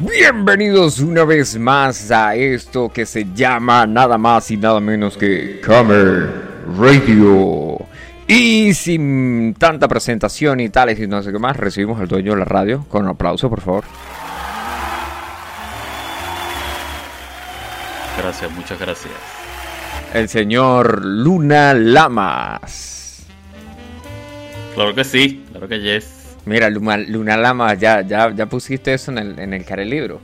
Bienvenidos una vez más a esto que se llama nada más y nada menos que Camer Radio. Y sin tanta presentación y tales y no sé qué más, recibimos al dueño de la radio con un aplauso, por favor. Gracias, muchas gracias. El señor Luna Lamas. Claro que sí, claro que yes. Mira, Luna, Luna Lamas, ya, ya, ya pusiste eso en el, en el care libro.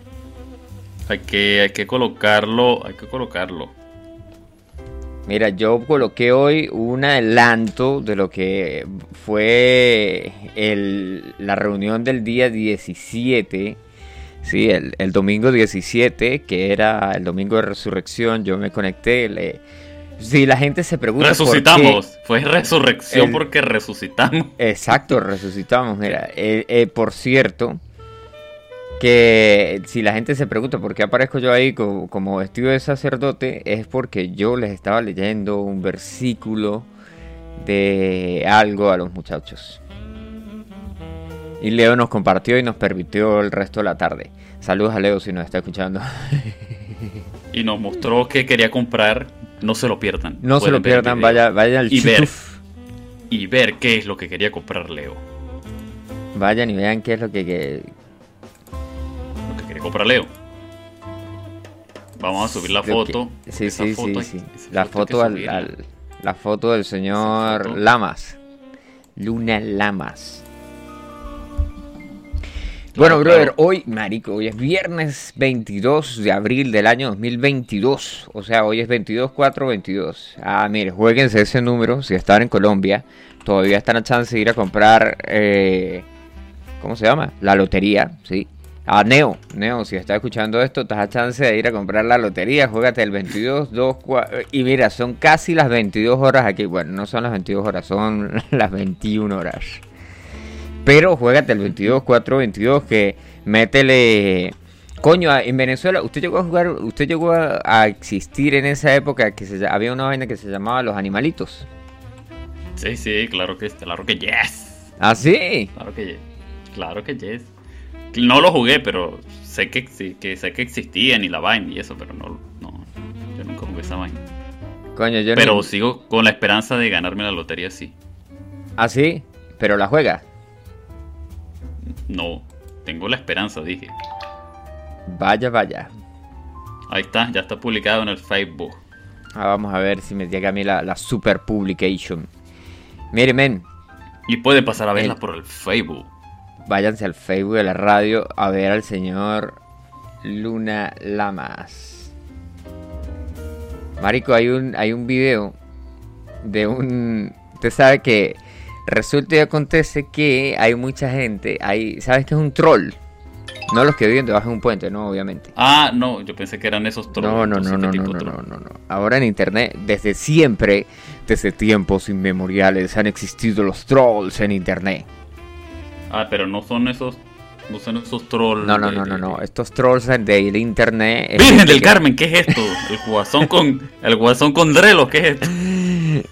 Hay que, hay que colocarlo, hay que colocarlo. Mira, yo coloqué hoy un adelanto de lo que fue el, la reunión del día 17. Sí, el, el, domingo 17, que era el domingo de resurrección, yo me conecté, le, si la gente se pregunta. Resucitamos. Por qué, Fue resurrección el, porque resucitamos. Exacto, resucitamos. Mira, eh, eh, por cierto, que si la gente se pregunta por qué aparezco yo ahí como, como, vestido de sacerdote, es porque yo les estaba leyendo un versículo de algo a los muchachos. Y Leo nos compartió y nos permitió el resto de la tarde. Saludos a Leo si nos está escuchando. y nos mostró que quería comprar no se lo pierdan. No se lo pierdan, vaya, vaya al y ver, y ver qué es lo que quería comprar Leo. Vayan y vean qué es lo que, que... Lo que quería comprar Leo. Vamos a subir la foto. Que... Sí, sí, foto sí, sí. La foto, al, al, la foto del señor foto. Lamas. Luna Lamas. Bueno, brother, hoy, marico, hoy es viernes 22 de abril del año 2022. O sea, hoy es 22, 4, 22. Ah, mire, jueguense ese número. Si están en Colombia, todavía están a chance de ir a comprar, eh, ¿cómo se llama? La lotería, ¿sí? Ah, Neo, Neo, si estás escuchando esto, estás a chance de ir a comprar la lotería. Juégate el 22, 2, 4. Y mira, son casi las 22 horas aquí. Bueno, no son las 22 horas, son las 21 horas. Pero juégate el 22, 4, 22 que métele... Coño, en Venezuela, usted llegó a jugar, usted llegó a, a existir en esa época que se, había una vaina que se llamaba Los Animalitos. Sí, sí, claro que, claro que yes. ¿Ah, sí? Claro que yes. Claro que yes. No lo jugué, pero sé que, que sé que existían y la vaina y eso, pero no, no yo nunca jugué esa vaina. Coño, yo Pero no... sigo con la esperanza de ganarme la lotería, sí. ¿Ah, sí? ¿Pero la juega? No, tengo la esperanza, dije. Vaya, vaya. Ahí está, ya está publicado en el Facebook. Ah, vamos a ver si me llega a mí la, la super publication. Mire, men. Y puede pasar a verla el... por el Facebook. Váyanse al Facebook de la radio a ver al señor Luna Lamas. Marico, hay un, hay un video de un... Usted sabe que Resulta y acontece que hay mucha gente, hay, ¿sabes qué es un troll? No los que viven debajo de un puente, no, obviamente. Ah, no, yo pensé que eran esos trolls. No, no, no, no, no, no, no, no. Ahora en internet, desde siempre, desde tiempos inmemoriales, han existido los trolls en internet. Ah, pero no son esos no son esos trolls. No, no, no, no, no. Estos trolls del internet. Virgen del Carmen, ¿qué es esto? El guasón con. El guasón con drelos, ¿qué es esto?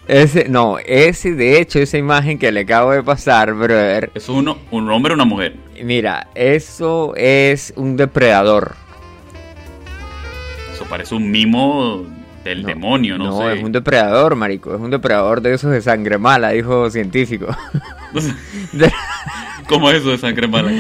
Ese, no, ese, de hecho, esa imagen que le acabo de pasar, brother. ¿Es uno, un hombre o una mujer? Mira, eso es un depredador. Eso parece un mimo del no, demonio, no, no sé. es un depredador, marico. Es un depredador de esos de sangre mala, dijo científico. ¿Cómo es eso de sangre mala?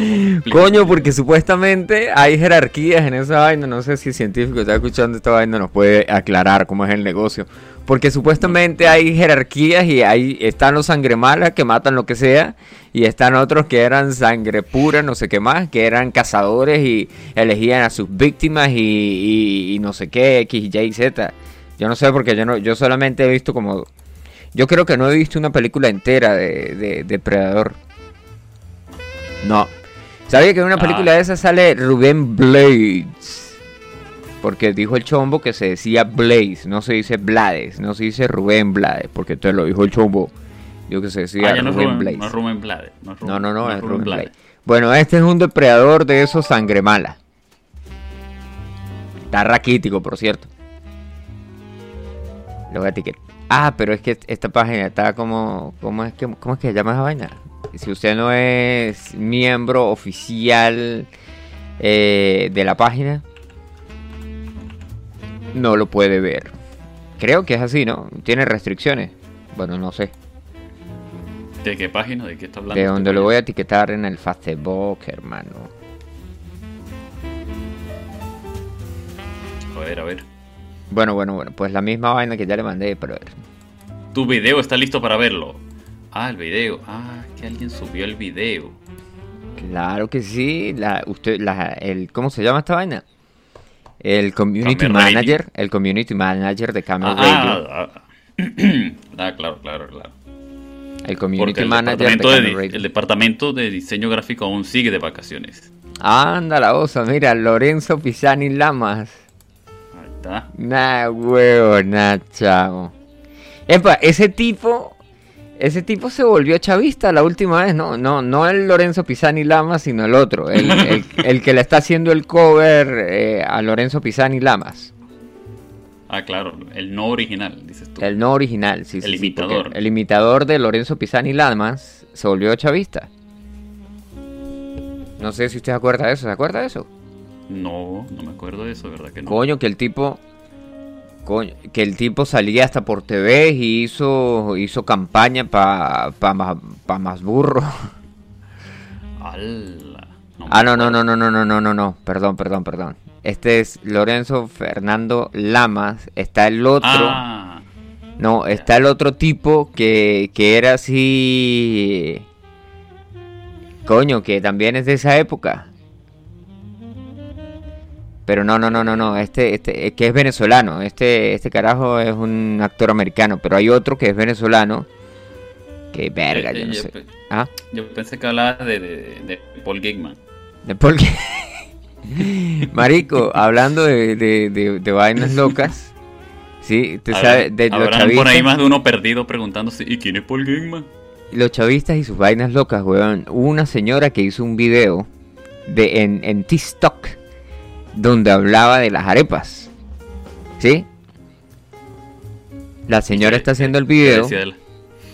Coño, porque supuestamente hay jerarquías en esa vaina. No sé si el científico está escuchando esta vaina nos puede aclarar cómo es el negocio. Porque supuestamente hay jerarquías y ahí están los sangre malas que matan lo que sea. Y están otros que eran sangre pura, no sé qué más, que eran cazadores y elegían a sus víctimas y, y, y no sé qué, X, Y, Z. Yo no sé porque yo no, yo solamente he visto como. Yo creo que no he visto una película entera de, de Depredador. No. ¿Sabía que en una película ah. de esa sale Rubén Blades? Porque dijo el chombo que se decía Blaze, no se dice Blades, no se dice Rubén Blades, porque entonces lo dijo el chombo. Dijo que se decía ah, no Rubén, Rubén Blades. No es Rubén Blades. No, es Rubén, no, no, no, no es Rubén Blades. Bueno, este es un depredador de esos sangre mala. Está raquítico, por cierto. Lo voy a etiquetar. Ah, pero es que esta página está como. ¿Cómo es que, cómo es que se llama esa vaina? Si usted no es miembro oficial eh, de la página, no lo puede ver. Creo que es así, ¿no? Tiene restricciones. Bueno, no sé. ¿De qué página? ¿De qué está hablando? De este donde lo voy a etiquetar en el Facebook, hermano. A ver, a ver. Bueno, bueno, bueno. Pues la misma vaina que ya le mandé, pero a ver. Tu video está listo para verlo. Ah, el video. Ah, que alguien subió el video. Claro que sí. La, usted, la, el, ¿Cómo se llama esta vaina? El Community Camel Radio. Manager. El Community Manager de Camel Ah, Radio. ah, ah. Ah, claro, claro, claro. El Community el Manager de departamento de, Camel di- Radio. el departamento de diseño gráfico aún sigue de vacaciones. Anda la osa, mira, Lorenzo Pisani Lamas. Nah, huevo, nah, chavo. Epa, ese tipo, ese tipo se volvió chavista la última vez, ¿no? No, no el Lorenzo Pisani Lamas, sino el otro, el, el- el que le está haciendo el cover eh, a Lorenzo Pisani Lamas. Ah, claro, el no original, dices tú. El no original, sí, El sí, imitador. el imitador de Lorenzo Pisani Lamas se volvió chavista. No sé si usted se acuerda de eso, ¿se acuerda de eso? No, no me acuerdo de eso, ¿verdad que no? Coño, que el tipo. Coño, que el tipo salía hasta por TV y hizo, hizo campaña para pa, más- pa más burro. Ala, Ah, no, no, no, no, no, no, no, no, no. Perdón, perdón, perdón. Este es Lorenzo Fernando Lamas. Está el otro. Ah, No, está el otro tipo que, que era así. Coño, que también es de esa época. Pero no, no, no, no, no. Este, este, eh, que es venezolano. Este, este carajo es un actor americano. Pero hay otro que es venezolano. Que verga, eh, yo no yo sé. pe- Ah, Yo pensé que hablabas de, de, de Paul Gigman. de por qué. Marico, hablando de, de, vainas locas. Sí, tú sabes, de los por ahí más de uno perdido preguntándose, ¿y quién es Paul Gigman? Los chavistas y sus vainas locas, weón. Hubo una señora que hizo un video de, en, en TikTok donde hablaba de las arepas. ¿Sí? La señora ¿Qué- está haciendo el video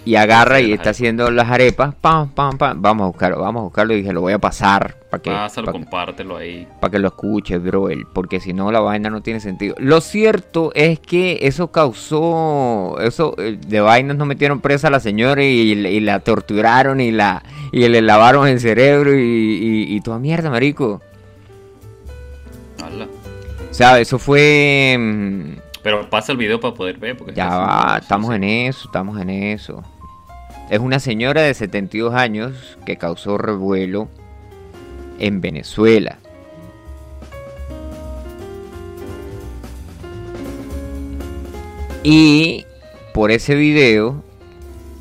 y agarra y está haciendo las arepas. Pam, pam, pam. Vamos a buscarlo, vamos a buscarlo. Y dije, lo voy a pasar para que, Pásalo, compártelo ahí. pa' que lo escuche, bro. Porque si no, la vaina no tiene sentido. Lo cierto es que eso causó. Eso eh, de vainas no metieron presa a la señora y, y la torturaron y la y le lavaron el cerebro y, y- y toda mierda, marico. O sea, eso fue. mm, Pero pasa el video para poder ver. Porque Ya va, estamos en eso, estamos en eso. Es una señora de 72 años que causó revuelo en Venezuela. Y por ese video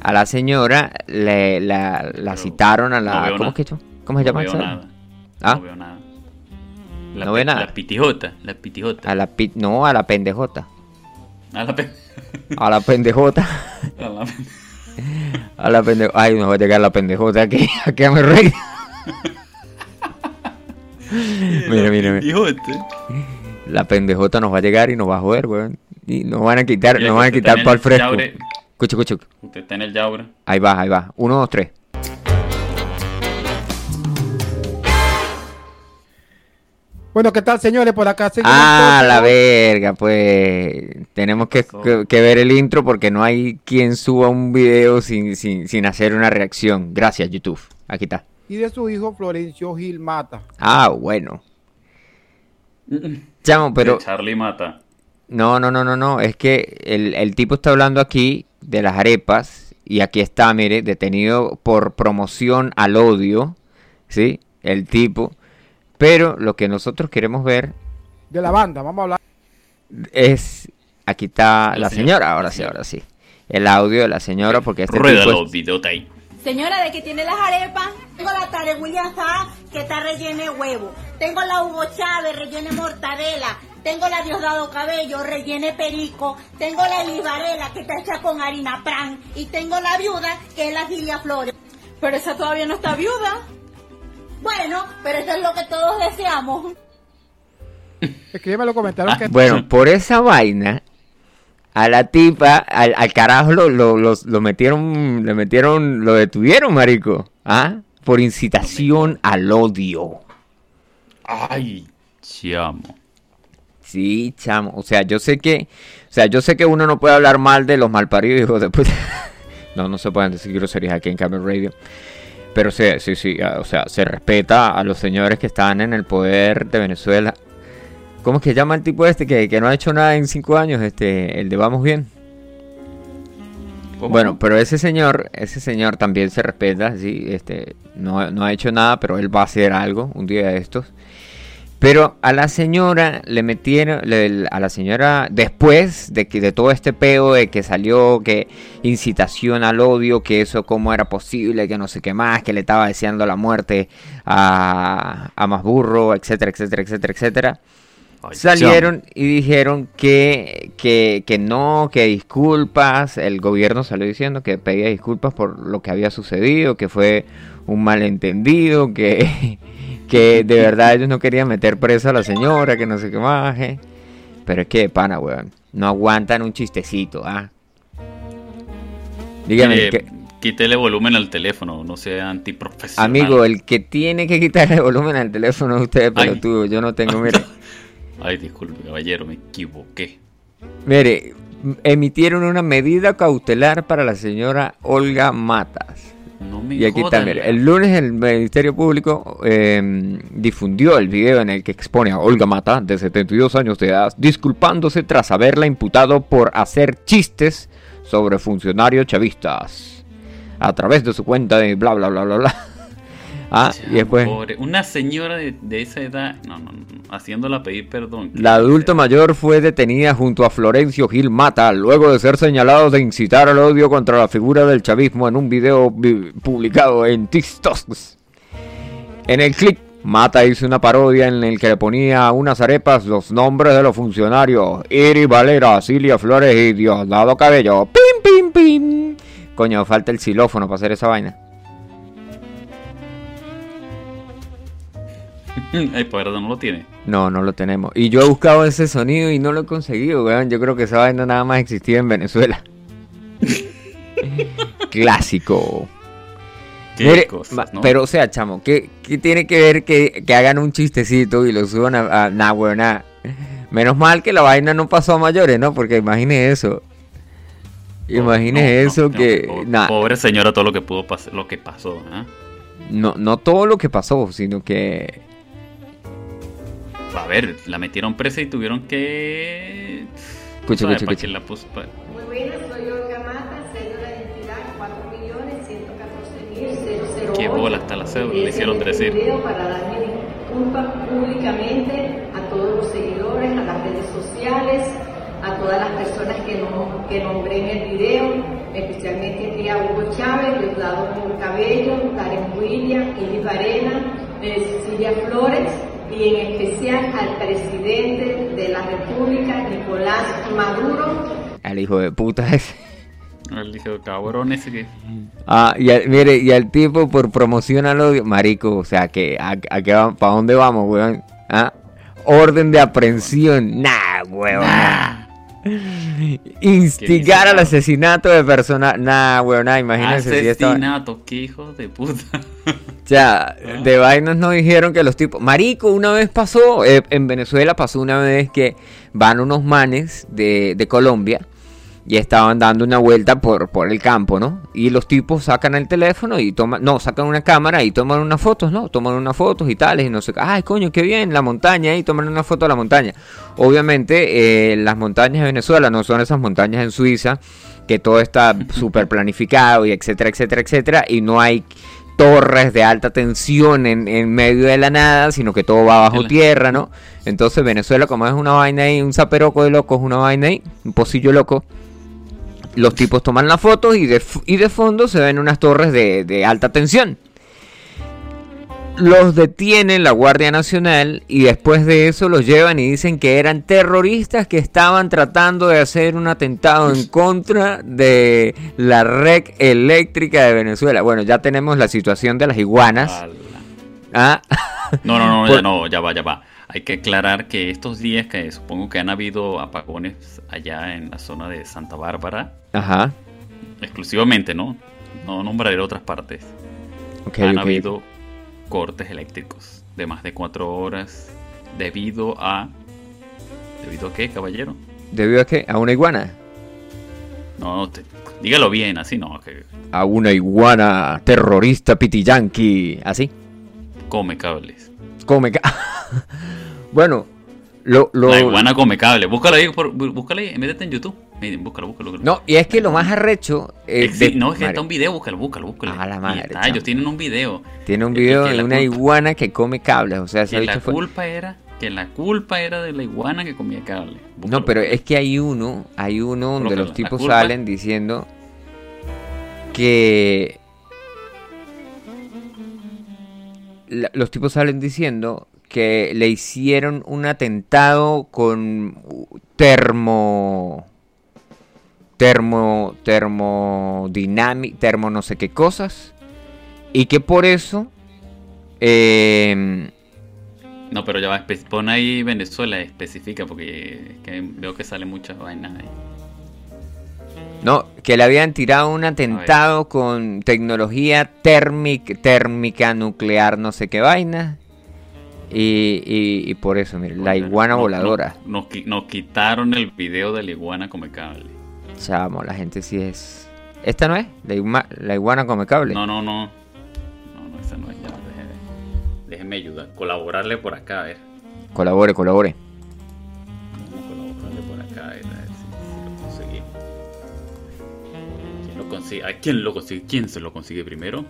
a la señora le, la, citaron a no la... veo ¿Cómo es que? ¿Cómo se No llama veo esa? nada. ¿Ah? No veo nada. La, ¿No ve nada? La pitijota. La pitijota. A la pi- no, a la pendejota. A la pe- A la pendejota. a la pe- A la pendejota. Ay, nos va a llegar la pendejota aquí. Aquí a mi rey. Mira, mira, mira. La pendejota nos va a llegar y nos va a joder, weón. Y nos van a quitar, Mira nos van a quitar para el fresco. yaure. Escucha, escucha. Usted está en el Yaura. Ahí va, ahí va. Uno, dos, tres. Bueno, ¿qué tal, señores? Por acá seguimos Ah, todos. la verga, pues. Tenemos que, que- que ver el intro porque no hay quien suba un video sin, sin, sin hacer una reacción. Gracias, YouTube. Aquí está. Y de su hijo Florencio Gil Mata. Ah, bueno. Chamo, pero. De Charlie Mata. No, no, no, no, no. Es que el, el tipo está hablando aquí de las arepas. Y aquí está, mire, detenido por promoción al odio. ¿Sí? El tipo. Pero lo que nosotros queremos ver De la banda, vamos a hablar. es. Aquí está La la señora. señora, ahora sí, ahora sí. El audio de la señora, porque este Ruédalo, tipo. es-. Señora, ¿de qué tiene las arepas? Tengo la Tare William Saab, que está rellena de huevo. Tengo la Hugo Chávez, rellena de mortadela. Tengo la Diosdado Cabello, rellena de perico. Tengo la Liz Varela, que está hecha con harina pran. Y tengo la viuda, que es la Gilia Flores. Pero esa todavía no está viuda. Bueno, pero eso es lo que todos deseamos. Escríbeme en los comentarios que Bueno, por esa vaina, a la tipa, al, al carajo lo, lo, lo metieron, le metieron, lo detuvieron, marico. ¿Ah? Por incitación al odio. Ay, chamo. Sí, chamo. O sea, yo sé que. O sea, yo sé que uno no puede hablar mal de los malparidos hijos de puta. no, no se pueden decir groserías aquí en Camel Radio. Pero sí, sí, sí. O sea, se respeta a los señores que están en el poder de Venezuela. ¿Cómo es que llama el tipo este que, que no ha hecho nada en cinco años? Este, el de Vamos Bien. Bueno, pero ese señor, ese señor también se respeta, sí, este, no, no ha hecho nada, pero él va a hacer algo un día de estos. Pero a la señora le metieron, le- a la señora, después de que de todo este peo de que salió, que incitación al odio, que eso cómo era posible, que no sé qué más, que le estaba deseando la muerte a, a más burro, etcétera, etcétera, etcétera, etcétera. Salieron y dijeron que, que, que no, que disculpas, el gobierno salió diciendo que pedía disculpas por lo que había sucedido, que fue un malentendido, que, que de verdad ellos no querían meter presa a la señora, que no sé qué más. eh. Pero es que, pana, weón, no aguantan un chistecito, ¿ah? Dígame, Eh, que- Quítele volumen al teléfono, no sea antiprofesional. amigo, el que tiene que quitarle volumen al teléfono es usted, pelotudo, yo no tengo, mire. Ay, disculpe, caballero, me equivoqué. Mire, emitieron una medida cautelar para la señora Olga Matas. No me Y aquí jodan, mire, el lunes el Ministerio Público eh, difundió el video en el que expone a Olga Mata, de 72 años de edad, disculpándose tras haberla imputado por hacer chistes sobre funcionarios chavistas. A través de su cuenta de bla bla bla bla bla. Ah, y Chamo, después pobre, Una señora de, de esa edad, no, no, no, haciéndola pedir perdón. La adulta mayor fue detenida junto a Florencio Gil Mata luego de ser señalado de incitar al odio contra la figura del chavismo en un video vi- publicado en TikTok. En el clip, Mata hizo una parodia en el que le ponía a unas arepas los nombres de los funcionarios: Iri Valera, Cilia Flores y Diosdado Cabello. ¡Pim, pim, pim! Coño, falta el xilófono para hacer esa vaina. Ay, perdón, no lo tiene. No, no lo tenemos. Y yo he buscado ese sonido y no lo he conseguido, weón. Yo creo que esa vaina nada más existía en Venezuela. Clásico. Mire, cosas, ma- ¿no? Pero, o sea, chamo, ¿qué, qué tiene que ver que, que hagan un chistecito y lo suban a... a nah, weón, nah. Menos mal que la vaina no pasó a mayores, ¿no? Porque imagine eso. Imagine No, eso no, que... pobre, señora, todo lo que pudo pasar, lo que pasó, ¿ah? no, no todo lo que pasó, sino que... A ver, la metieron presa y tuvieron que. Escucha, ¿sabes? escucha, ¿Para escucha. qué la puso? Pa- Muy buenas, soy Olga Mata, cédula de identidad 4.114.008. Qué bola está la cédula, le hicieron Este decir. video para darme disculpas públicamente a todos los seguidores, a las redes sociales, a todas las personas que, no, que nombré en el video, especialmente aquí a Hugo Chávez, Diosdado Cabello, Karen William, Ili Varela, eh, Cecilia Flores y en especial al presidente de la República, Nicolás Maduro, Al hijo de puta ese. El dijo, cabrón ese que. Ah, y al- mire, y al tipo por promoción al odio, marico, o sea, que a, a qué va- ¿para dónde vamos, weón? ¿Ah? Orden de aprehensión, nah, weón. Instigar al asesinato de personas, nah, weón, nah, imagínense si esto... Asesinato, qué hijos de puta. O sea, de vainas nos dijeron que los tipos. Marico, una vez pasó. eh, en Venezuela pasó una vez que van unos manes de, de Colombia y estaban dando una vuelta por, por el campo, ¿no? Y los tipos sacan el teléfono y toman. No, sacan una cámara y toman unas fotos, ¿no? Toman unas fotos y tales. Y no sé qué. Ay, coño, qué bien, la montaña. Y toman una foto de la montaña. Obviamente, eh, las montañas de Venezuela no son esas montañas en Suiza. Que todo está súper planificado y etcétera, etcétera, etcétera. Y no hay torres de alta tensión en, en medio de la nada, sino que todo va bajo tierra, ¿no? Entonces Venezuela, como es una vaina ahí, un zaperoco de locos, una vaina ahí, un pocillo loco, los tipos toman las fotos y de, y de fondo se ven unas torres de, de alta tensión. Los detienen la Guardia Nacional y después de eso los llevan y dicen que eran terroristas que estaban tratando de hacer un atentado en contra de la red eléctrica de Venezuela. Bueno, ya tenemos la situación de las iguanas. Ah, No, no, no, ya no, ya va, ya va. Hay que aclarar que estos días que supongo que han habido apagones allá en la zona de Santa Bárbara, Ajá. exclusivamente, ¿no? No nombraré otras partes. Han habido cortes eléctricos. de más de cuatro horas debido a... ¿Debido a qué, caballero? ¿Debido a qué? ¿A una iguana? No, te- dígalo bien, así no, que A una iguana terrorista pitiyanqui. ¿Así? come cables. Come. ca- bueno, lo. lo- La iguana come cables. Búscalo ahí, por, bú- búscalo ahí, métete en YouTube. Búscalo, búscalo. búscalo. No, y es que lo más arrecho. eh, Exi- de- no, es que está un video, búscalo, búscalo, búscalo. A la madre, ellos tienen un video. Tiene un video que de una culpa- iguana que come cables. O sea, ese Que la fue- culpa era, que la culpa era de la iguana que comía cables. No, pero es que hay uno, hay uno donde los tipos culpa- salen diciendo que la- los tipos salen diciendo que le hicieron un atentado con termo termo termodinámica termo no sé qué cosas y que por eso em, No, pero ya va, pon ahí Venezuela, especifica, porque es que veo que salen muchas vainas ahí. No, que le habían tirado un atentado con tecnología térmica, térmica nuclear, no sé qué vaina. Y, y- y por eso, mire, la iguana no- voladora. no- Nos, nos quitaron el video de la iguana come cable. Chamo, la gente sí es. ¿Esta no es? La, igua- la iguana come cable. No, no, no. No, no, esa no es ya. Déjeme, déjeme ayudar, colaborarle por acá, a ver. Colabore, colabore. Vamos a colaborarle por acá, a ver, a ver si, si lo conseguimos. ¿Quién lo consigue? ¿A quién lo consigue? ¿Quién se lo consigue primero?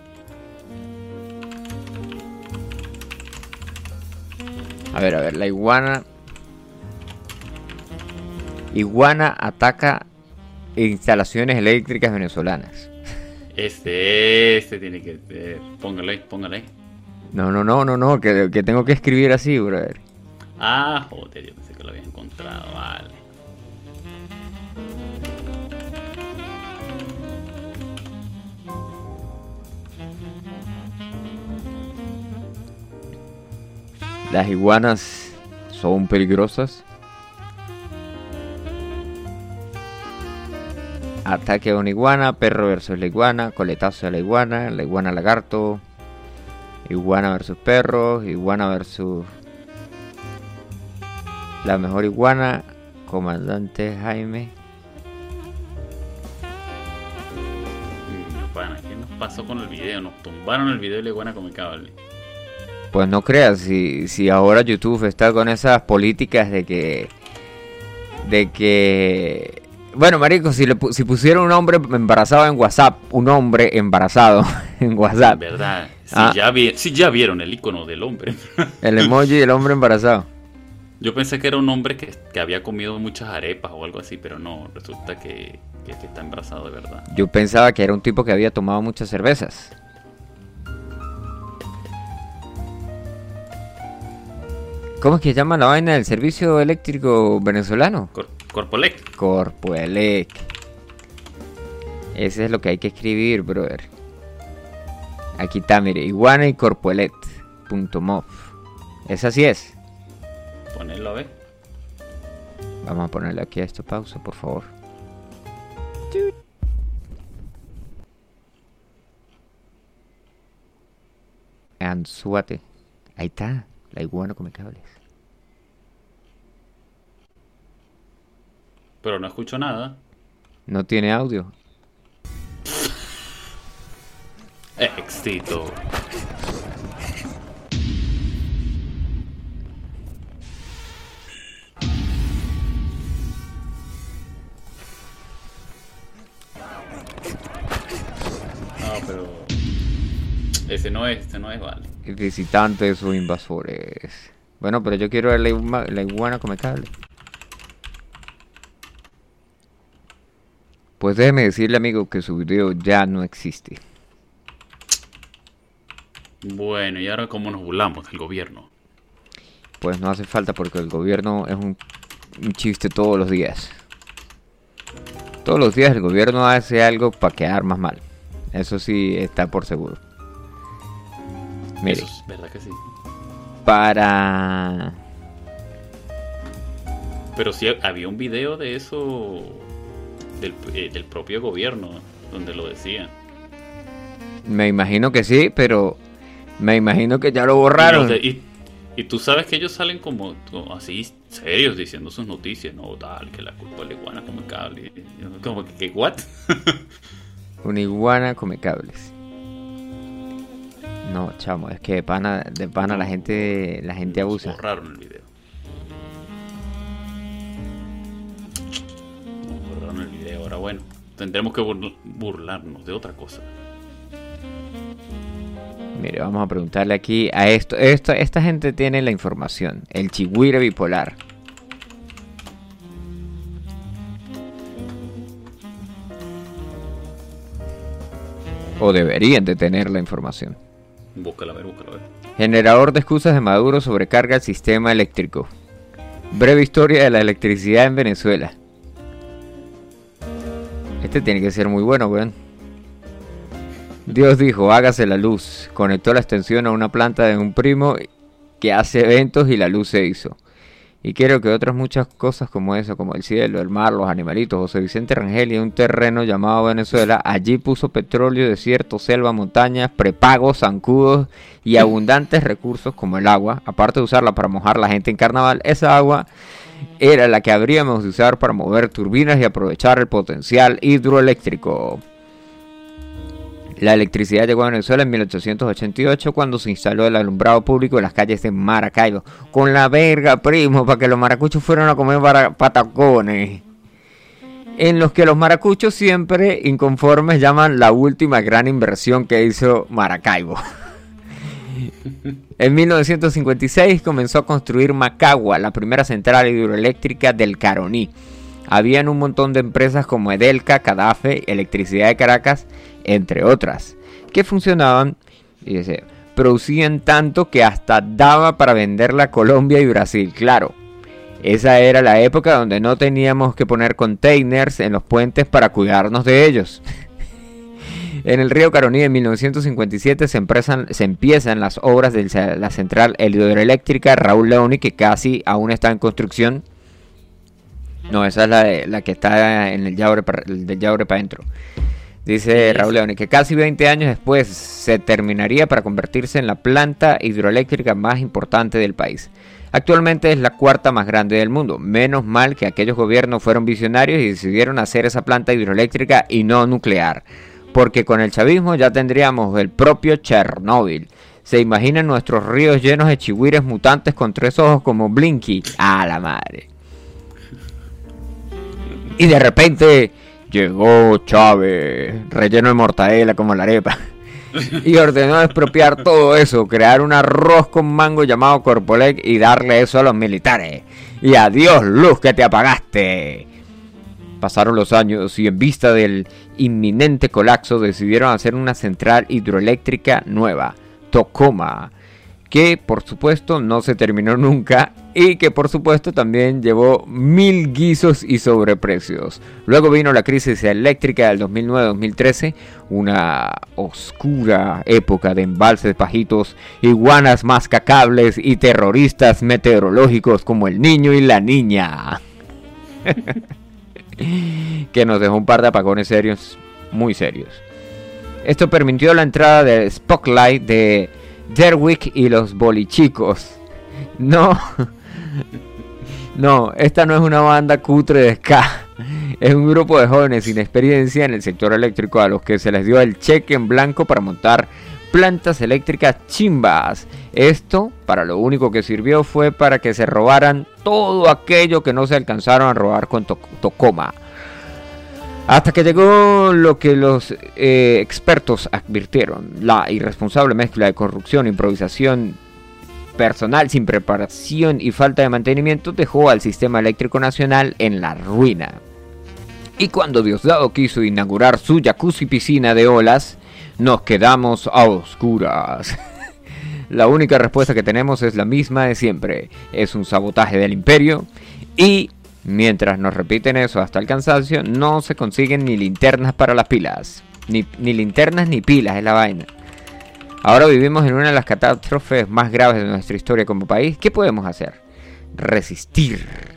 A ver, a ver, la iguana. Iguana ataca instalaciones eléctricas venezolanas. Este, este tiene que ser. Póngale ahí, póngale ahí. No, no, no, no, no, que, que tengo que escribir así, brother. Ah, joder, yo pensé que lo había encontrado, vale. Las iguanas son peligrosas. Ataque a una iguana, perro versus la iguana, coletazo a la iguana, la iguana lagarto, iguana versus perro, iguana versus la mejor iguana, comandante Jaime. Mm, ¿qué nos pasó con el video? Nos tumbaron el video de la iguana come cable. Pues no creas, si, si ahora YouTube está con esas políticas de que. de que. Bueno, marico, si, le, si pusieron un hombre embarazado en WhatsApp, un hombre embarazado en WhatsApp, verdad, si, Ah. ya vi- si ya vieron el icono del hombre. el emoji del hombre embarazado. Yo pensé que era un hombre que, que había comido muchas arepas o algo así, pero no, resulta que, que- que está embarazado de verdad. Yo pensaba que era un tipo que había tomado muchas cervezas. ¿Cómo es que llama la vaina del servicio eléctrico venezolano? Cor- Corpolec. Corpoelec. Ese es lo que hay que escribir, brother. Aquí está, mire, iguana y corpoelet.mov. Esa sí es. Ponelo a ver. Vamos a ponerle aquí a esto pausa, por favor. Anzuate. Ahí está, la iguana come cables. Pero no escucho nada. No tiene audio. Éxito. No, pero. Ese no es, ese no es, vale. Visitantes o invasores. Bueno, pero yo quiero ver la, la iguana come cable. Pues déjeme decirle, amigo, que su video ya no existe. Bueno, y ahora cómo nos burlamos del gobierno. Pues no hace falta porque el gobierno es un, un chiste todos los días. Todos los días el gobierno hace algo para quedar más mal. Eso sí está por seguro. Mire, Eso es verdad que sí. para... Pero sí había un video de eso del, eh, del propio gobierno donde lo decían. Me imagino que sí, pero me imagino que ya lo borraron. y, Y tú sabes que ellos salen como, como así serios diciendo sus noticias, no, tal, que la culpa de la iguana come cable. Y yo Como que, ¿qué, what? Una iguana come cables. No, chamo, es que de pana, de pana la gente, la gente abusa. Borraron el Ahora bueno, tendremos que burl- burlarnos de otra cosa. Mire, vamos a preguntarle aquí a esto, esto. Esta gente tiene la información. El chigüire bipolar. O deberían de tener la información. Búscala a ver, búscala a ver. Generador de excusas de Maduro sobrecarga el sistema eléctrico. Breve historia de la electricidad en Venezuela. Este tiene que ser muy bueno, weón. Dios dijo, hágase la luz. Conectó la extensión a una planta de un primo que hace eventos y la luz se hizo. Y quiero que otras muchas cosas como eso, como el cielo, el mar, los animalitos, José Vicente Rangel y un terreno llamado Venezuela, allí puso petróleo, desierto, selva, montañas, prepagos, zancudos y abundantes recursos como el agua. Aparte de usarla para mojar la gente en carnaval, esa agua era la que habríamos de usar para mover turbinas y aprovechar el potencial hidroeléctrico. La electricidad llegó a Venezuela en 1888 cuando se instaló el alumbrado público en las calles de Maracaibo. Con la verga, primo, para que los maracuchos fueran a comer patacones. En los que los maracuchos siempre inconformes llaman la última gran inversión que hizo Maracaibo. En 1956 comenzó a construir Macagua, la primera central hidroeléctrica del Caroní. Habían un montón de empresas como Edelca, Cadafe, Electricidad de Caracas, entre otras, que funcionaban y producían tanto que hasta daba para venderla a Colombia y Brasil, claro. Esa era la época donde no teníamos que poner containers en los puentes para cuidarnos de ellos. En el río Caroní en 1957 se, empiezan, se empiezan las obras de la central hidroeléctrica Raúl Leoni, que casi aún está en construcción. No, esa es la, de- la que está en el Yaure, para- el del Yaure para adentro. Dice Raúl Leoni que casi 20 años después se terminaría para convertirse en la planta hidroeléctrica más importante del país. Actualmente es la cuarta más grande del mundo. Menos mal que aquellos gobiernos fueron visionarios y decidieron hacer esa planta hidroeléctrica y no nuclear. Porque con el chavismo ya tendríamos el propio Chernóbil. ¿Se imaginan nuestros ríos llenos de chihuires mutantes con tres ojos como Blinky? ¡A la madre! Y de repente llegó Chávez, relleno de mortadela como la arepa. Y ordenó expropiar todo eso, crear un arroz con mango llamado Corpolec y darle eso a los militares. Y adiós, luz, que te apagaste. Pasaron los años y en vista del inminente colapso decidieron hacer una central hidroeléctrica nueva, Tocoma, que por supuesto no se terminó nunca y que por supuesto también llevó mil guisos y sobreprecios. Luego vino la crisis eléctrica del 2009-2013, una oscura época de embalses bajitos, iguanas mascacables y terroristas meteorológicos como el niño y la niña. que nos dejó un par de apagones serios, muy serios. Esto permitió la entrada de Spotlight de Derwick y los Bolichicos. No, no, esta no es una banda cutre de ska. Es un grupo de jóvenes sin experiencia en el sector eléctrico a los que se les dio el cheque en blanco para montar plantas eléctricas chimbas. Esto, para lo único que sirvió fue para que se robaran todo aquello que no se alcanzaron a robar con To- Tocoma. Hasta que llegó lo que los eh, expertos advirtieron, la irresponsable mezcla de corrupción, improvisación, personal sin preparación y falta de mantenimiento dejó al sistema eléctrico nacional en la ruina. Y cuando Diosdado quiso inaugurar su jacuzzi piscina de olas, nos quedamos a oscuras. La única respuesta que tenemos es la misma de siempre. Es un sabotaje del imperio y mientras nos repiten eso hasta el cansancio, no se consiguen ni linternas para las pilas. Ni, ni linternas ni pilas es la vaina. Ahora vivimos en una de las catástrofes más graves de nuestra historia como país. ¿Qué podemos hacer? Resistir.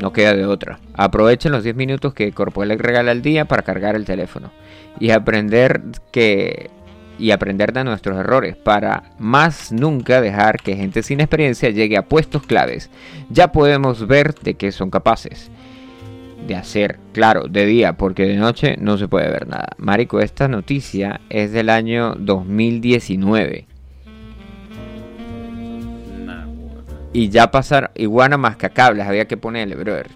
No queda de otra. Aprovechen los 10 minutos que Corpoelec regala al día para cargar el teléfono. Y aprender que y aprender de nuestros errores para más nunca dejar que gente sin experiencia llegue a puestos claves. Ya podemos ver de qué son capaces de hacer, claro, de día, porque de noche no se puede ver nada. Marico, esta noticia es del año 2019. Y ya pasar iguana más cacables, había que ponerle, brother.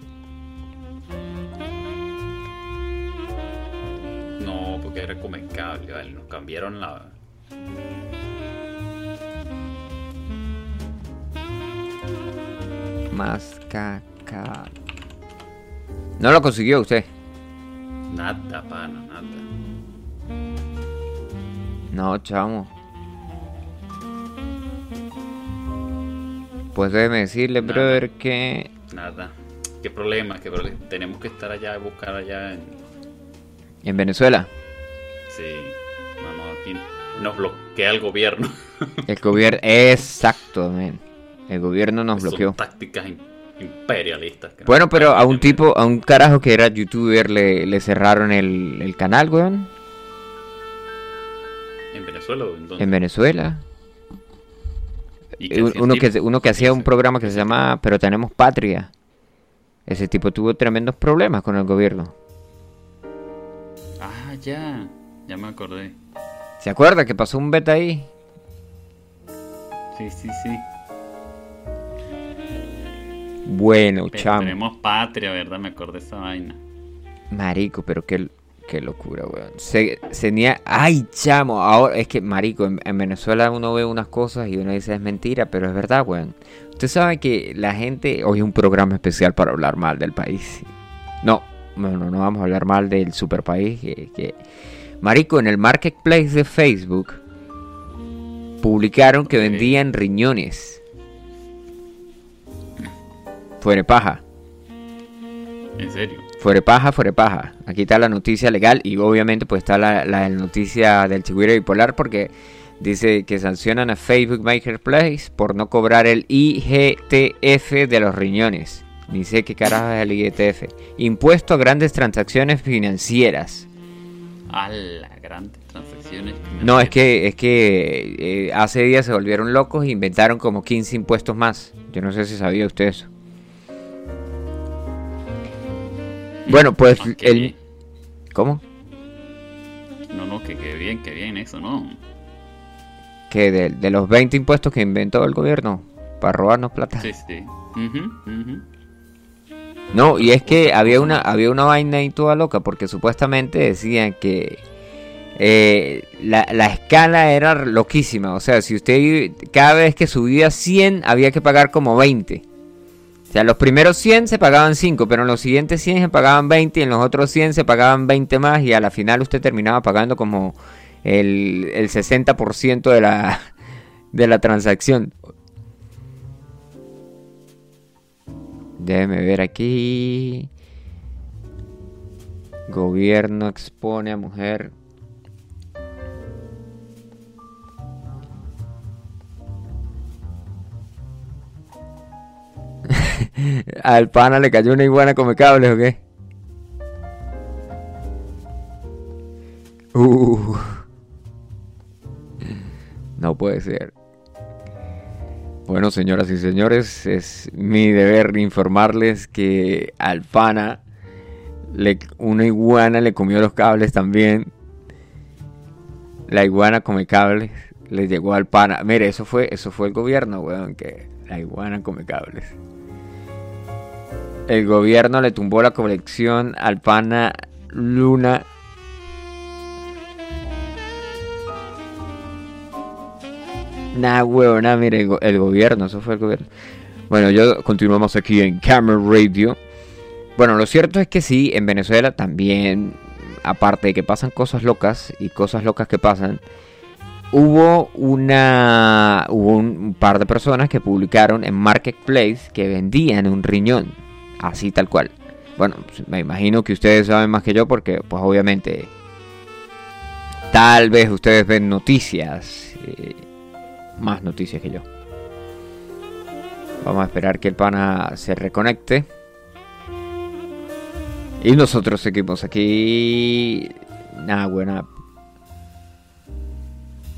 No, porque era comecable, vale. Nos cambiaron la. Más caca. No lo consiguió usted. Nada, pana, nada. No, chamo. Pues déjeme decirle, Nada. brother, que Nada. ¿Qué problema? ¿Qué problema? Tenemos que estar allá, buscar allá en. en Venezuela Sí. No, no, aquí nos bloquea el gobierno. el gobierno... Exacto. El gobierno nos Son bloqueó. tácticas im- imperialistas. Bueno, pero a un tipo, a un carajo que era youtuber, le, le cerraron el, el canal, weón. ¿En Venezuela o en dónde? En Venezuela. ¿Y qué Un- hacía el Uno que, uno que hacía un programa que se llama Pero tenemos patria. Ese tipo tuvo tremendos problemas con el gobierno. Ah, ya. Ya me acordé. ¿Se acuerda que pasó un beta ahí? Sí, sí, sí. Bueno, Pero chamo. tenemos patria, ¿verdad? Me acordé de esa vaina. Marico, pero qué, qué locura, weón. Se, se Ay, chamo. Ahora es que, marico, en, en Venezuela uno ve unas cosas y uno dice es mentira, pero es verdad, weón. Usted sabe que la gente. Hoy es un programa especial para hablar mal del país. No, no, no, vamos a hablar mal del super país. Que, que- Marico, en el marketplace de Facebook publicaron que vendían riñones. Fuere paja. En serio. Fuere paja, fuere paja. Aquí está la noticia legal y obviamente pues está la, la noticia del chigüiro bipolar porque dice que sancionan a Facebook Marketplace por no cobrar el IGTF de los riñones. Ni sé qué carajo es el IGTF. Impuesto a grandes transacciones financieras. A la grandes transacciones. No, es que, es que eh, hace días se volvieron locos e inventaron como 15 impuestos más. Yo no sé si sabía usted eso. Bueno, pues Ah, el... bien. ¿Cómo? No, no, que, que bien, que bien eso, ¿no? que de, de los 20 impuestos que inventó el gobierno para robarnos plata. Sí, sí. No, y es que había una había una vaina ahí toda loca porque supuestamente decían que eh, la, la escala era loquísima, o sea, si usted cada vez que subía 100 había que pagar como 20. O sea, los primeros 100 se pagaban 5, pero en los siguientes 100 se pagaban 20 y en los otros 100 se pagaban 20 más y a la final usted terminaba pagando como el, el 60% de la, de la transacción. Déjeme ver aquí. Gobierno expone a mujer. Al pana le cayó una iguana come cables o qué? Uh. No puede ser. Bueno, señoras y señores, es mi deber informarles que al pana le- una iguana le comió los cables también. La iguana come cables, le llegó al pana. Mire, eso fue, eso fue el gobierno, weón, que la iguana come cables. El gobierno le tumbó la colección al pana Luna. Nah, nah, mire, el, el gobierno, eso fue el gobierno. Bueno, yo continuamos aquí en Camera Radio. Bueno, lo cierto es que sí, en Venezuela también, aparte de que pasan cosas locas y cosas locas que pasan, hubo una hubo un par de personas que publicaron en Marketplace que vendían un riñón, así tal cual. Bueno, pues, me imagino que ustedes saben más que yo porque pues obviamente tal vez ustedes ven noticias, eh, más noticias que yo. Vamos a esperar que el pana se reconecte. Y nosotros seguimos aquí. Nada, buena.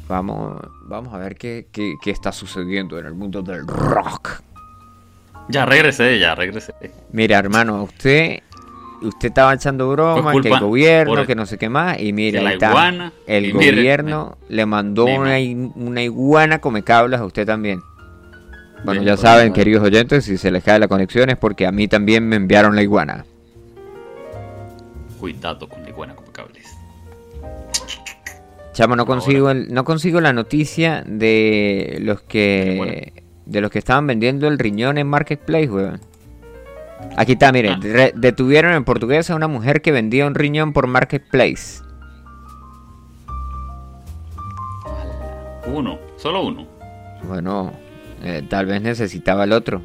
Vamos, vamos a ver qué, qué, qué está sucediendo en el mundo del rock. Ya regresé, ya regresé. Mira, hermano, usted usted estaba echando broma, Fue que el gobierno, que no sé qué más, y mira, ahí está. iguana, el mire, gobierno le mandó una, una iguana come cables a usted también. Bueno, ya saben, queridos oyentes, si se les cae la conexión es porque a mí también me enviaron la iguana. Cuidado con la iguana con cables. Chamo, no consigo el, no consigo la noticia de los que de los que estaban vendiendo el riñón en Marketplace, weón. Aquí está, mire, Ah. detuvieron en portugués a una mujer que vendía un riñón por Marketplace. Uno, solo uno. Bueno, eh, tal vez necesitaba el otro.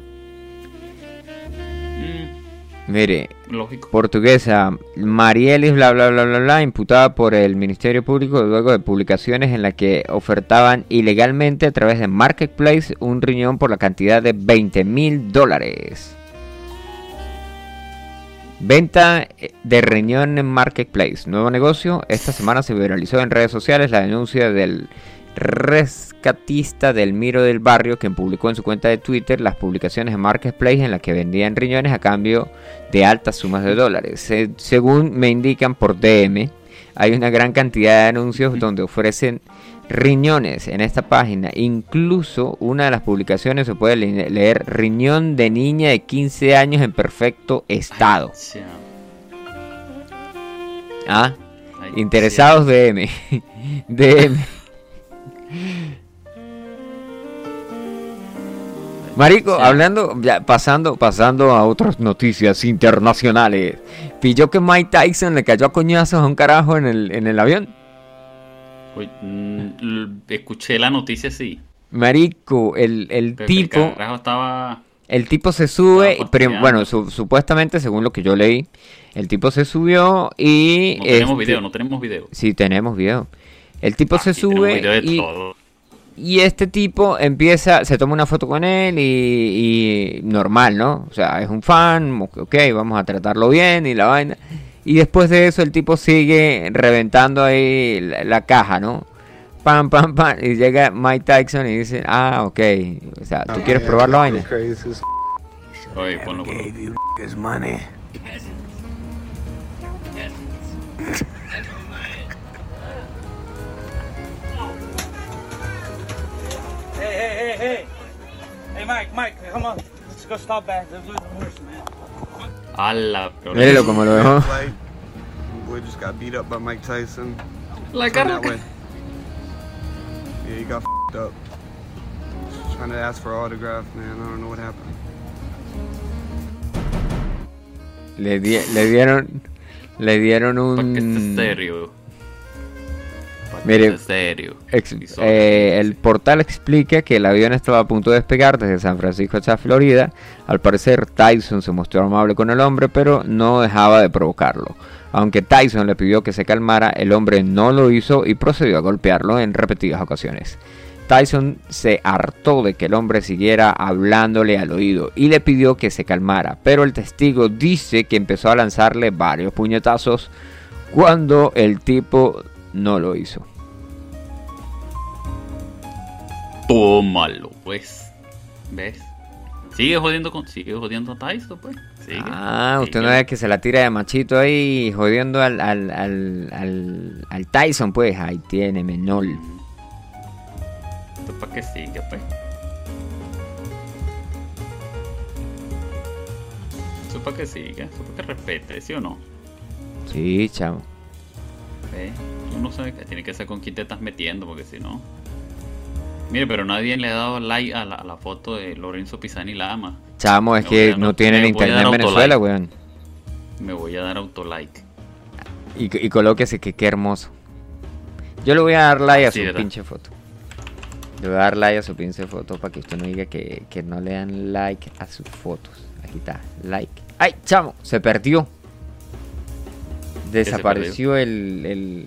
Mire, lógico. portuguesa Marielis bla bla bla bla bla imputada por el Ministerio Público luego de publicaciones en las que ofertaban ilegalmente a través de Marketplace un riñón por la cantidad de 20 mil dólares. Venta eh, de riñón en Marketplace, nuevo negocio. Esta semana se viralizó en redes sociales la denuncia del rescatista del Miro del Barrio, quien publicó en su cuenta de Twitter las publicaciones en Marketplace en las que vendían riñones a cambio de altas sumas de dólares. Se- según me indican por DM, hay una gran cantidad de anuncios donde ofrecen riñones en esta página. Incluso una de las publicaciones se puede le- leer riñón de niña de 15 años en perfecto estado. Ah, Ay, interesados DM. DM. Marico, Sí. hablando, ya pasando, pasando a otras noticias internacionales. Pilló que Mike Tyson le cayó a coñazos a un carajo en el, en el avión. Uy, mm, escuché la noticia sí. Marico, el, el pero el tipo, carajo estaba. el tipo se sube, pero, bueno, su- supuestamente, según lo que yo leí, el tipo se subió y... No tenemos este, video, no tenemos video. Sí, tenemos video. El tipo se Ah, tenemos sube y, este tipo empieza, se toma una foto con él y, y normal, ¿no? O sea, es un fan, ok, vamos a tratarlo bien y la vaina. Y después de eso el tipo sigue reventando ahí la, la caja, ¿no? Pam, pam, pam. Y llega Mike Tyson y dice, ah, ok. O sea, ¿tú quieres probar la vaina? Oye, ponlo, ponlo. Hey, hey, hey, Mike, Mike, come on. Let's go stop back. Let's lose the horse, man. Ala, pero Mírelo como lo dejó. Flight. Boy just got beat up by Mike Tyson. La cara. that way. Yeah, he got fed up. Just trying to ask for autograph, man. I don't know what happened. Le, di- le dieron, le dieron un... serio. Para que Mire, esté serio. Ex- Y solo- eh, el portal explica que el avión estaba a punto de despegar desde San Francisco hacia Florida. Al parecer, Tyson se mostró amable con el hombre, pero no dejaba de provocarlo. Aunque Tyson le pidió que se calmara, el hombre no lo hizo y procedió a golpearlo en repetidas ocasiones. Tyson se hartó de que el hombre siguiera hablándole al oído y le pidió que se calmara, pero el testigo dice que empezó a lanzarle varios puñetazos cuando el tipo no lo hizo. Tómalo, pues. ¿Ves? Sigue jodiendo con. Sigue jodiendo a Tyson, pues. Sigue. Ah, usted Sigue. no ve que se la tira de machito ahí jodiendo al, al, al, al, al Tyson, pues ahí tiene menor. Esto para que siga, pues. Eso para que siga, eso para que respete, ¿sí o no? Sí, chavo. ¿Ves? Uno sabe que tiene que ser con quién te estás metiendo, porque si no. Mire, pero nadie le ha dado like a la, a la foto de Lorenzo Pisani Lama. Chamo, es Me que no tienen internet en Venezuela, weón. Me voy a dar autolike. Y, y colóquese que qué hermoso. Yo le voy a dar like a su pinche foto. Le voy a dar like a su pinche foto para que usted no diga que, que no le dan like a sus fotos. Aquí está, like. ¡Ay, chamo! Se perdió. Desapareció el, el,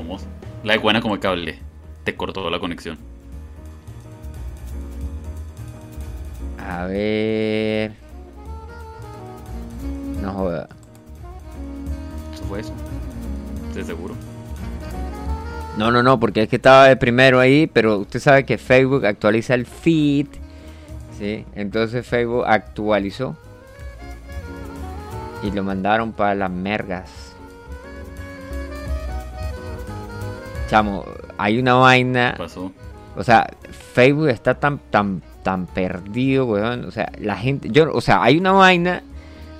¿Cómo? La iguana como el cable. Te cortó la conexión. A ver. No joda. Eso fue eso. De seguro. No, no, no, porque es que estaba de primero ahí, pero usted sabe que Facebook actualiza el feed. ¿Sí? Entonces Facebook actualizó. Y lo mandaron para las mergas. Chamo, hay una vaina. ¿Qué pasó? O sea, Facebook está tan, tan, tan perdido, weón. O sea, la gente. Yo, o sea, hay una vaina.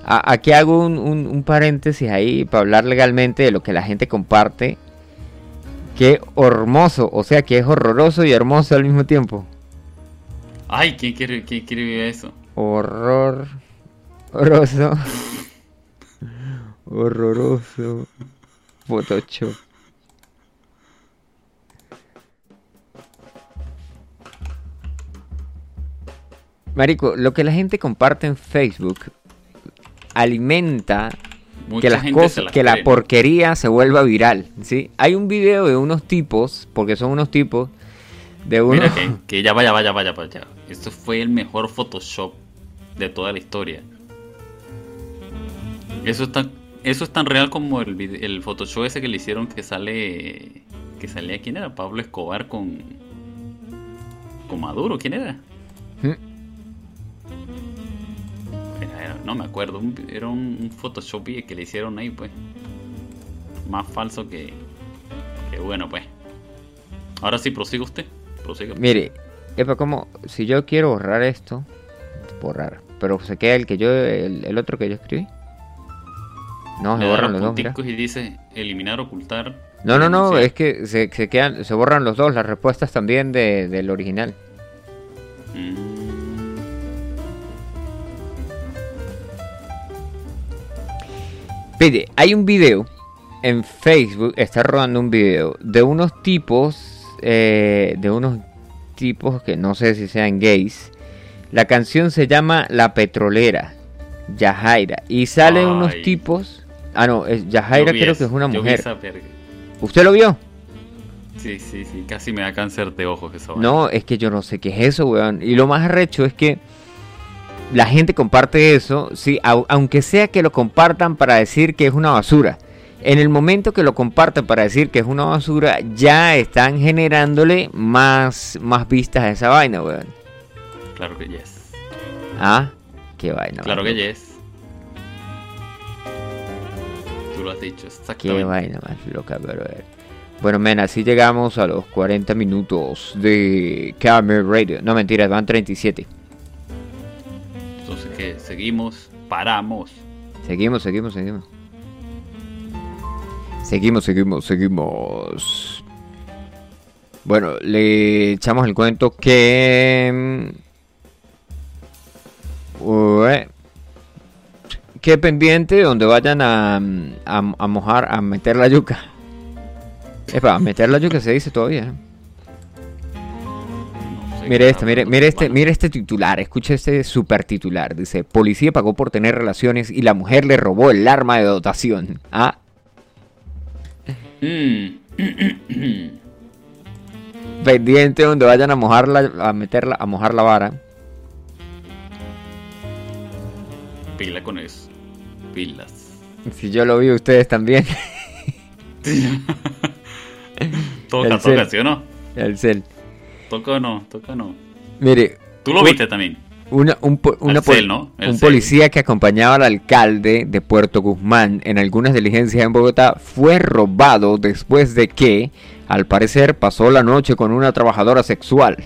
a- aquí hago un, un- un paréntesis ahí para hablar legalmente de lo que la gente comparte. Que hermoso, o sea, que es horroroso y hermoso al mismo tiempo. Ay, ¿quién quiere, quién quiere vivir eso? Horror. Horroroso. Horroroso. Photoshop. Marico, lo que la gente comparte en Facebook alimenta Mucha que las cosas, las que la porquería se vuelva viral, ¿sí? Hay un video de unos tipos, porque son unos tipos de unos Mira que, que ya vaya, vaya, vaya, vaya. Esto fue el mejor Photoshop de toda la historia. Eso es tan, eso es tan real como el, el Photoshop ese que le hicieron que sale. Que salía, ¿quién era? Pablo Escobar con. Con Maduro, ¿quién era? ¿Mm? Era- era- no me acuerdo, un- era un, un Photoshop que le hicieron ahí, pues. Más falso que. Que bueno, pues. Ahora sí, prosiga usted. Mire, epa, como si yo quiero borrar esto, borrar, pero se queda el que yo, el, el otro que yo escribí. No, se Le borran los dos, mira. punticos y dice eliminar, ocultar. No, no, no, denunciar. es que se, se quedan, se borran los dos, las respuestas también de, del original. Pide, hay un video en Facebook, está rodando un video de unos tipos, eh, de unos tipos que no sé si sean gays. La canción se llama La Petrolera, Yajaira, y salen unos tipos. Ah, no, es Yajaira creo eso, que es una mujer. ¿Usted lo vio? Sí, sí, sí, casi me da cáncer de ojos vaina. No, es que yo no sé qué es eso, weón. Y lo más arrecho es que la gente comparte eso, sí, au- aunque sea que lo compartan para decir que es una basura. En el momento que lo comparten para decir que es una basura, ya están generándole más, más vistas a esa vaina, weón. Claro que yes. Ah, qué vaina. Claro que yes. Tú lo has dicho, Qué exactamente. vaina más loca, pero Bueno, men, así llegamos a los 40 minutos de Camera Radio. No, mentira, van 37. Seguimos, paramos. Seguimos, seguimos, seguimos. Seguimos, seguimos, seguimos. Bueno, le echamos el cuento que... mm, ue- que pendiente donde vayan a, a, mojar, a meter la yuca. Epa, meter la yuca se dice todavía. ¿no? Mire este, mire, mire este, mire este titular, escuche este super titular. Dice, policía pagó por tener relaciones y la mujer le robó el arma de dotación. Ah, Mm. pendiente donde vayan a mojarla, a meterla, a mojar la vara. Pila con eso. Pilas. Si yo lo vi, ustedes también. Toca, toca. ¿sí o no? El cel. Toca o no, toca o no. Mire, Tú lo Un- viste también. una, un, un policía que acompañaba al alcalde de Puerto Guzmán en algunas diligencias en Bogotá fue robado después de que, al parecer, pasó la noche con una trabajadora sexual.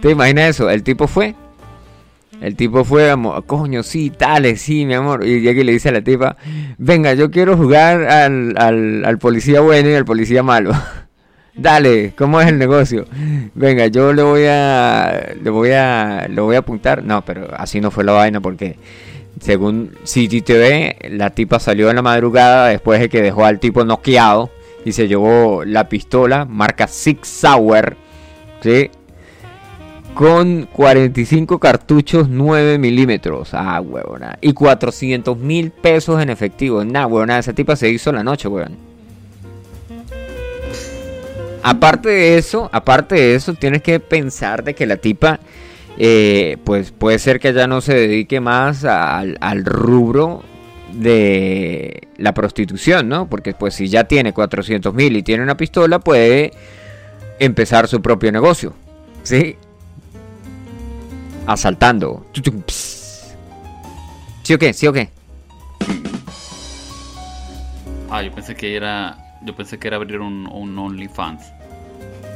¿Te imaginas eso? El tipo fue. El tipo fue, amo- coño, sí, tales, sí, mi amor. Y llega y le dice a la tipa, venga, yo quiero jugar al, al, al policía bueno y al policía malo. Dale, ¿cómo es el negocio? Venga, yo le voy a, le voy a, le voy a apuntar. No, pero así no fue la vaina porque, según City TV, la tipa salió en la madrugada después de que dejó al tipo noqueado y se llevó la pistola marca Six Sauer, ¿sí? Con 45 cartuchos 9 milímetros. Ah, huevona. Y 400 mil pesos en efectivo. Nah, huevona, esa tipa se hizo la noche, huevón. Aparte de eso, aparte de eso, tienes que pensar de que la tipa, eh, pues puede ser que ya no se dedique más al, rubro de la prostitución, ¿no? Porque pues si ya tiene 400 mil y tiene una pistola, puede empezar su propio negocio, ¿sí? Asaltando. ¿Sí o qué? ¿Sí o qué? Ah, yo pensé que era. Yo pensé que era abrir un OnlyFans.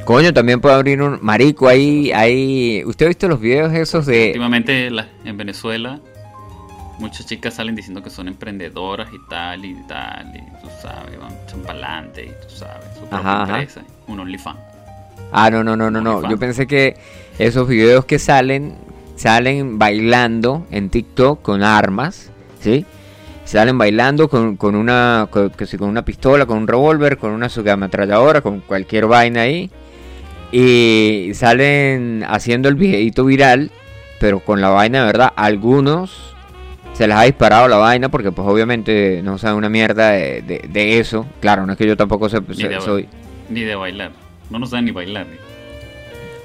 Coño, también puede abrir un marico ahí, ahí. ¿Usted ha visto los videos esos de Últimamente la- en Venezuela muchas chicas salen diciendo que son emprendedoras y tal y tal y tú sabes, van echan y tú sabes, su propia empresa, un OnlyFans. Ah, no, no, no, no, no. Yo pensé que esos videos que salen, salen bailando en TikTok con armas, ¿sí? Salen bailando con, con una con, con una pistola, con un revólver, con una subametralladora, con cualquier vaina ahí. Y salen haciendo el videito viral, pero con la vaina de verdad. Algunos se les ha disparado la vaina porque pues obviamente no saben una mierda de, de- de eso. Claro, no es que yo tampoco se- Ni de, soy... ni de bailar. No nos saben ni bailar.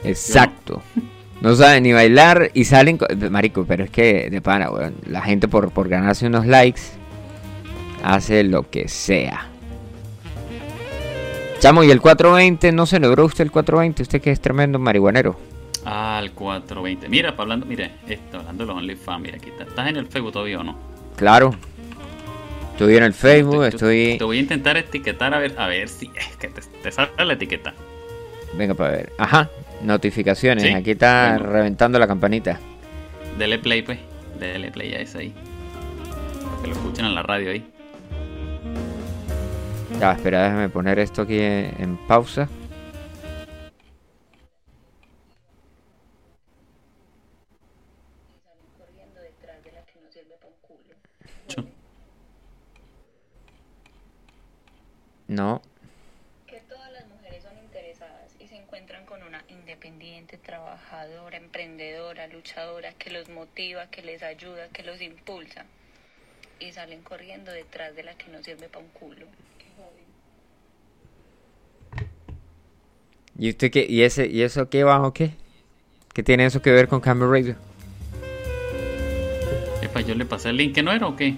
Exacto. No saben ni bailar y salen... co- Marico, pero es que de pana, weón. La gente por, por ganarse unos likes hace lo que sea. Chamo, ¿y el 420? ¿No celebró usted el 420? Usted que es tremendo marihuanero. Ah, el 420. Mira, hablando, mire, esto, hablando de los OnlyFans, mira, aquí está. ¿Estás en el Facebook todavía o no? Claro. Estoy en el Facebook, Te- estoy... Te voy a intentar etiquetar a ver, a ver si es que te, te sale la etiqueta. Venga para ver. Ajá. Notificaciones. Sí, Aquí está reventando la campanita. Dele play, pues. Dele play a ese ahí. Para que lo escuchen en la radio ahí. Ya, espera, déjame poner esto aquí en, en pausa. No, que todas las mujeres son interesadas y se encuentran con una independiente, trabajadora, emprendedora, luchadora, que los motiva, que les ayuda, que los impulsa. Y salen corriendo detrás de la que no sirve para un culo. ¿Y usted qué? ¿Y, ese, ¿Y eso qué va o qué? ¿Qué tiene eso que ver con Camel Radio? Epa, yo le pasé el link, ¿que no era o qué?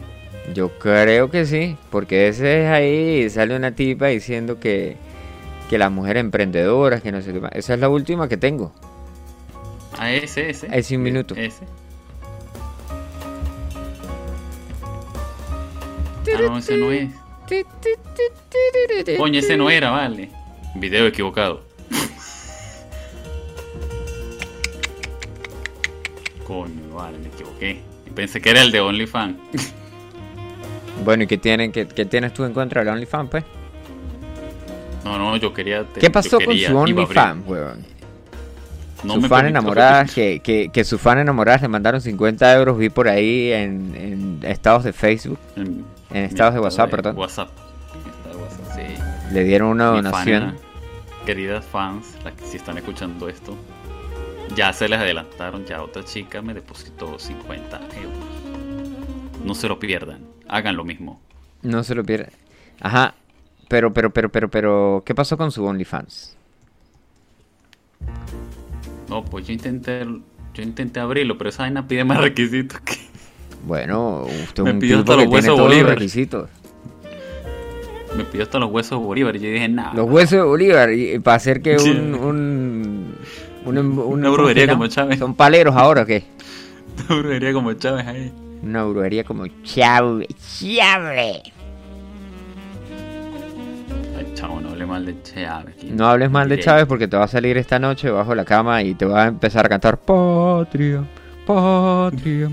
Yo creo que sí, porque ese es ahí, sale una tipa diciendo que, que las mujeres emprendedoras, que no sé qué más. Esa es la última que tengo. Ah, ese, ese. Ese un minuto. Ese. Ah, no, ese no es. Coño, ese no era, vale. Video equivocado. Coño, vale, me equivoqué. Pensé que era el de OnlyFans. Bueno, ¿y qué, tienen, qué, qué tienes tú en contra del OnlyFans, pues? No, no, yo quería. te- ¿Qué pasó con su. OnlyFans, weón? No su fan enamoradas, que, que, que sus fan enamoradas le mandaron 50 euros, vi por ahí en, en estados de Facebook, En, en estados de WhatsApp, estado perdón. WhatsApp. De WhatsApp, sí. Le dieron una Mi fan, donación. queridas fans, las que si están escuchando esto, ya se les adelantaron, ya otra chica me depositó 50 euros. No se lo pierdan, hagan lo mismo. No se lo pierde. Ajá. Pero, pero, pero, pero, pero, ¿qué pasó con su OnlyFans? No, pues yo intenté, yo intenté abrirlo, pero esa vaina pide más requisitos que... Bueno, usted Me es un pidió tipo hasta que los tiene huesos todos los Bolívar. requisitos. Me pidió hasta los huesos de Bolívar y yo dije, nada. Los huesos de Bolívar, y, y para hacer que Sí. un... un, un- un- Una brujería ¿cómo como? Chávez. ¿Son paleros ahora o qué? Una brujería como Chávez ahí. Una brujería como Chávez. Chávez. Ay, chavo, no hable mal de Chávez. No hables mal de Chávez porque te va a salir esta noche bajo la cama y te va a empezar a cantar Patria, Patria,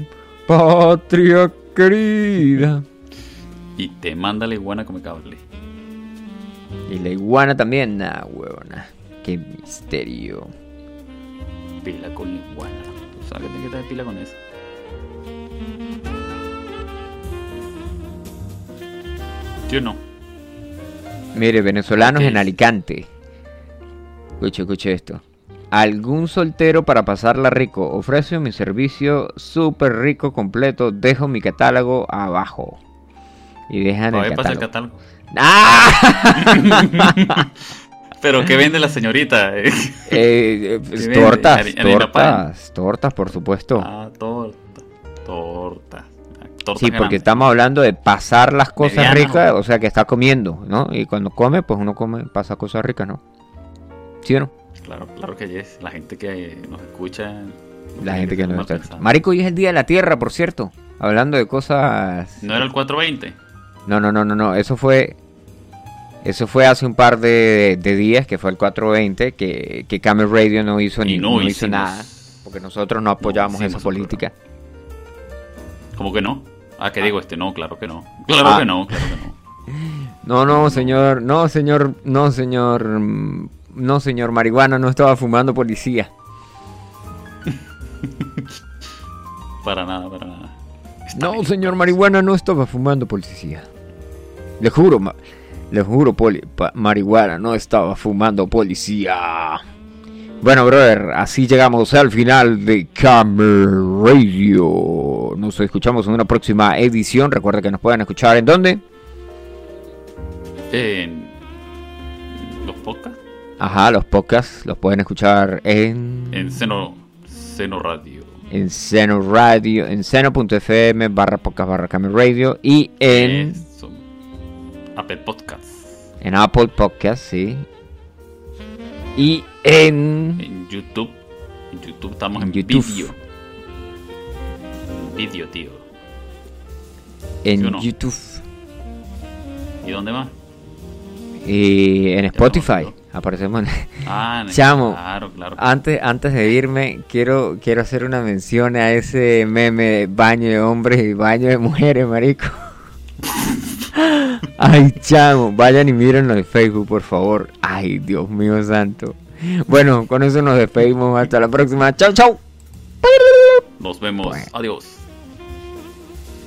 Patria querida. Y te manda la iguana como cable. Y la iguana también, nah, huevona. Qué misterio. Pila con la iguana. Tú sabes que tienes que estar pila con eso. Yo no. Mire, venezolanos en Alicante. Escuche, escuche esto. Algún soltero para pasarla rico. Ofrece mi servicio súper rico completo. Dejo mi catálogo abajo. Y dejan el pasa el catálogo. catálogo. ¡Ah! Pero ¿qué vende la señorita? Eh, eh, pues, tortas, tortas, tortas, por supuesto. ah, torta. Torta. tortas Sí, porque estamos hablando de pasar las cosas ricas, o sea, que está comiendo, ¿no? Y cuando come, pues uno come, pasa cosas ricas, ¿no? ¿Sí o no? Claro, claro que yes. La gente que nos escucha. La gente que nos pensada. Marico, hoy es el Día de la Tierra, por cierto. Hablando de cosas... ¿No era el 420? No, no, no, no, no. Eso fue. Eso fue hace un par de, de días, que fue el 420, que, que Camel Radio no hizo Y ni no no hizo nada. Porque nosotros no apoyamos hicimos esa política. ¿Cómo que no? Ah, ¿qué digo este? No, claro que no. Claro Ah. que no, claro que no. No, no, señor, no, señor, no, señor, no, señor, marihuana no estaba fumando policía. Para nada, para nada. Está No, bien. señor, marihuana no estaba fumando policía. Le juro, ma- le juro, poli, marihuana no estaba fumando policía. Bueno, brother, así llegamos al final de Camel Radio. Nos escuchamos en una próxima edición. Recuerda que nos pueden escuchar en dónde? En los podcasts, Ajá, los podcasts los pueden escuchar en en Seno, Seno Radio. en Seno Radio, en seno.fm barra podcast barra Camel Radio y en. Apple Podcasts. en Apple Podcasts, sí. Y en En YouTube. En YouTube estamos En en, vídeo. Vídeo, tío. en ¿sí o no? YouTube ¿Y dónde más? y en no me Spotify. Aparecemos en- Ah, en- Chamo. Claro, claro. Antes, antes de irme, quiero, quiero hacer una mención a ese meme de baño de hombres y baño de mujeres, marico. Ay, chamo, vayan y mírenlo en Facebook, por favor. Ay, Dios mío santo. Bueno, con eso nos despedimos. Hasta la próxima. Chau, chau. Nos vemos. Bueno. Adiós.